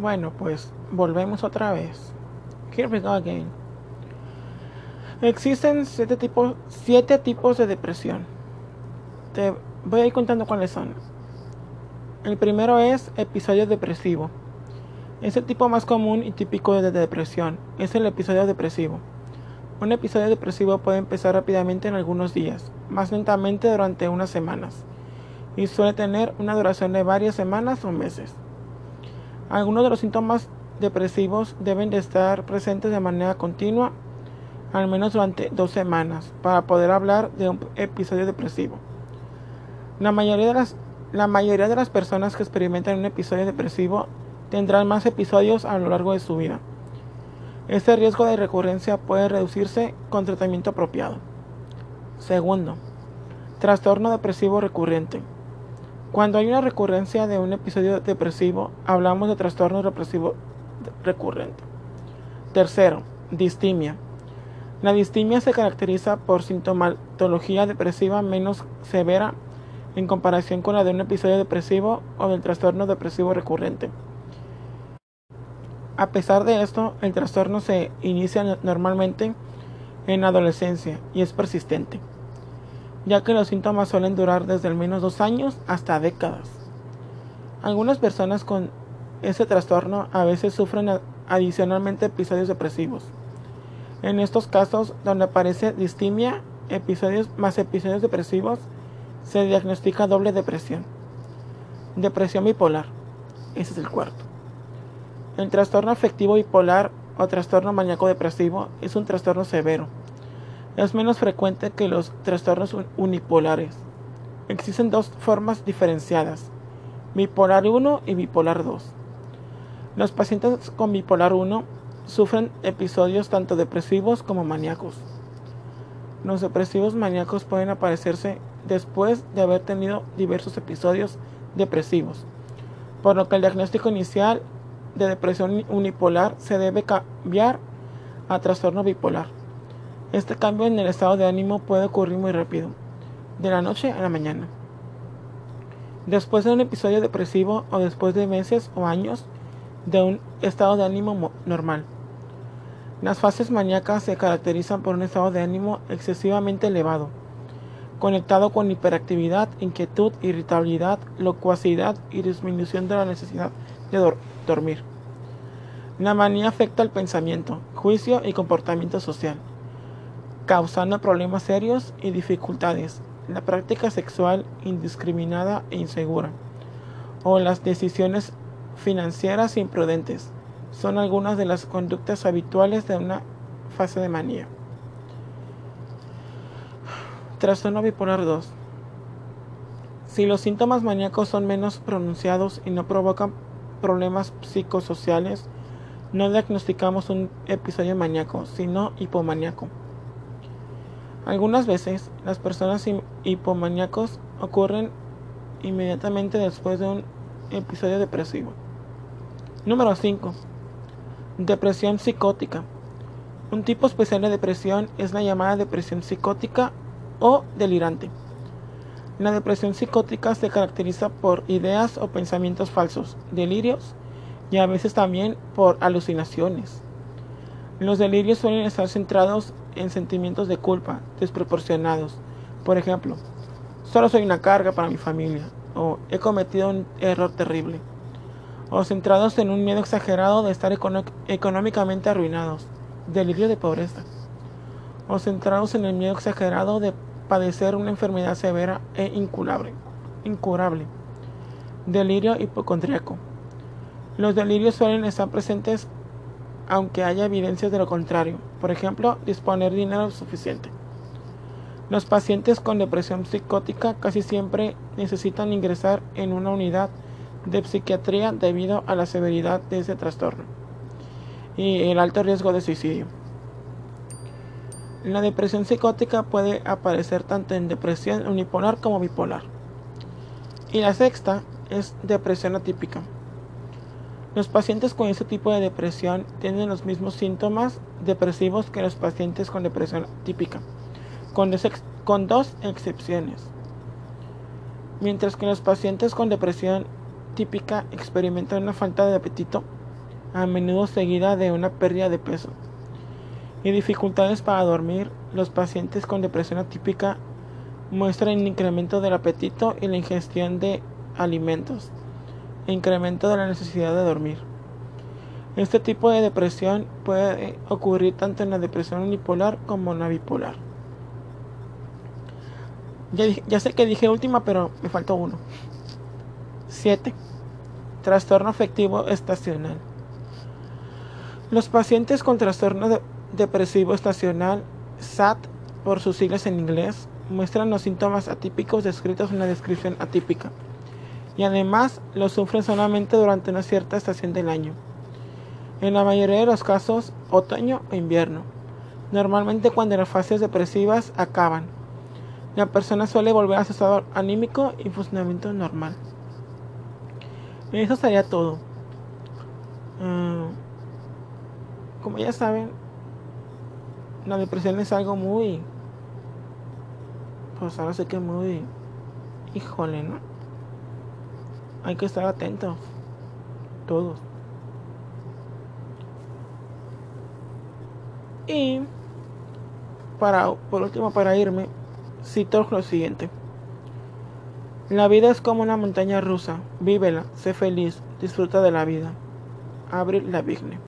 Bueno, pues volvemos otra vez. Here we go again. Existen siete tipos, siete tipos de depresión. Te voy a ir contando cuáles son. El primero es episodio depresivo. Es el tipo más común y típico de depresión. Es el episodio depresivo. Un episodio depresivo puede empezar rápidamente en algunos días, más lentamente durante unas semanas, y suele tener una duración de varias semanas o meses. Algunos de los síntomas depresivos deben de estar presentes de manera continua, al menos durante dos semanas, para poder hablar de un episodio depresivo. La mayoría de las, la mayoría de las personas que experimentan un episodio depresivo tendrán más episodios a lo largo de su vida. Este riesgo de recurrencia puede reducirse con tratamiento apropiado. Segundo, trastorno depresivo recurrente. Cuando hay una recurrencia de un episodio depresivo, hablamos de trastorno depresivo recurrente. Tercero, distimia. La distimia se caracteriza por sintomatología depresiva menos severa en comparación con la de un episodio depresivo o del trastorno depresivo recurrente. A pesar de esto, el trastorno se inicia normalmente en adolescencia y es persistente ya que los síntomas suelen durar desde al menos dos años hasta décadas. Algunas personas con ese trastorno a veces sufren adicionalmente episodios depresivos. En estos casos, donde aparece distimia, episodios más episodios depresivos, se diagnostica doble depresión. Depresión bipolar. Ese es el cuarto. El trastorno afectivo bipolar o trastorno maníaco depresivo es un trastorno severo es menos frecuente que los trastornos unipolares. Existen dos formas diferenciadas, bipolar 1 y bipolar 2. Los pacientes con bipolar 1 sufren episodios tanto depresivos como maníacos. Los depresivos maníacos pueden aparecerse después de haber tenido diversos episodios depresivos, por lo que el diagnóstico inicial de depresión unipolar se debe cambiar a trastorno bipolar. Este cambio en el estado de ánimo puede ocurrir muy rápido, de la noche a la mañana. Después de un episodio depresivo o después de meses o años de un estado de ánimo normal. Las fases maníacas se caracterizan por un estado de ánimo excesivamente elevado, conectado con hiperactividad, inquietud, irritabilidad, locuacidad y disminución de la necesidad de dormir. La manía afecta el pensamiento, juicio y comportamiento social causando problemas serios y dificultades, la práctica sexual indiscriminada e insegura, o las decisiones financieras imprudentes, son algunas de las conductas habituales de una fase de manía. Trastorno bipolar 2. Si los síntomas maníacos son menos pronunciados y no provocan problemas psicosociales, no diagnosticamos un episodio maníaco, sino hipomaníaco. Algunas veces las personas hipomaníacos ocurren inmediatamente después de un episodio depresivo. Número 5. Depresión psicótica. Un tipo especial de depresión es la llamada depresión psicótica o delirante. La depresión psicótica se caracteriza por ideas o pensamientos falsos, delirios y a veces también por alucinaciones. Los delirios suelen estar centrados en sentimientos de culpa desproporcionados. Por ejemplo, solo soy una carga para mi familia, o he cometido un error terrible, o centrados en un miedo exagerado de estar económicamente arruinados, delirio de pobreza, o centrados en el miedo exagerado de padecer una enfermedad severa e incurable, incurable delirio hipocondríaco. Los delirios suelen estar presentes aunque haya evidencias de lo contrario, por ejemplo, disponer dinero suficiente. Los pacientes con depresión psicótica casi siempre necesitan ingresar en una unidad de psiquiatría debido a la severidad de ese trastorno y el alto riesgo de suicidio. La depresión psicótica puede aparecer tanto en depresión unipolar como bipolar. Y la sexta es depresión atípica. Los pacientes con este tipo de depresión tienen los mismos síntomas depresivos que los pacientes con depresión típica, con, dos excepciones. Mientras que los pacientes con depresión típica experimentan una falta de apetito, a menudo seguida de una pérdida de peso. Y dificultades para dormir, los pacientes con depresión atípica muestran un incremento del apetito y la ingestión de alimentos, incremento de la necesidad de dormir. Este tipo de depresión puede ocurrir tanto en la depresión unipolar como en la bipolar. Ya, sé que dije última, pero me faltó uno. 7. Trastorno afectivo estacional. Los pacientes con trastorno depresivo estacional, SAT por sus siglas en inglés, muestran los síntomas atípicos descritos en la descripción atípica y además los sufren solamente durante una cierta estación del año. En la mayoría de los casos, otoño o invierno, normalmente cuando las fases depresivas acaban. La persona suele volver a su estado anímico y funcionamiento normal. Eso sería todo. Ah, como ya saben, la depresión es algo muy... Pues ahora sé que muy... Híjole, ¿no? Hay que estar atentos. Todos. Y para, por último, para irme, cito lo siguiente. La vida es como una montaña rusa. Vívela, sé feliz, disfruta de la vida. Abril Lavigne.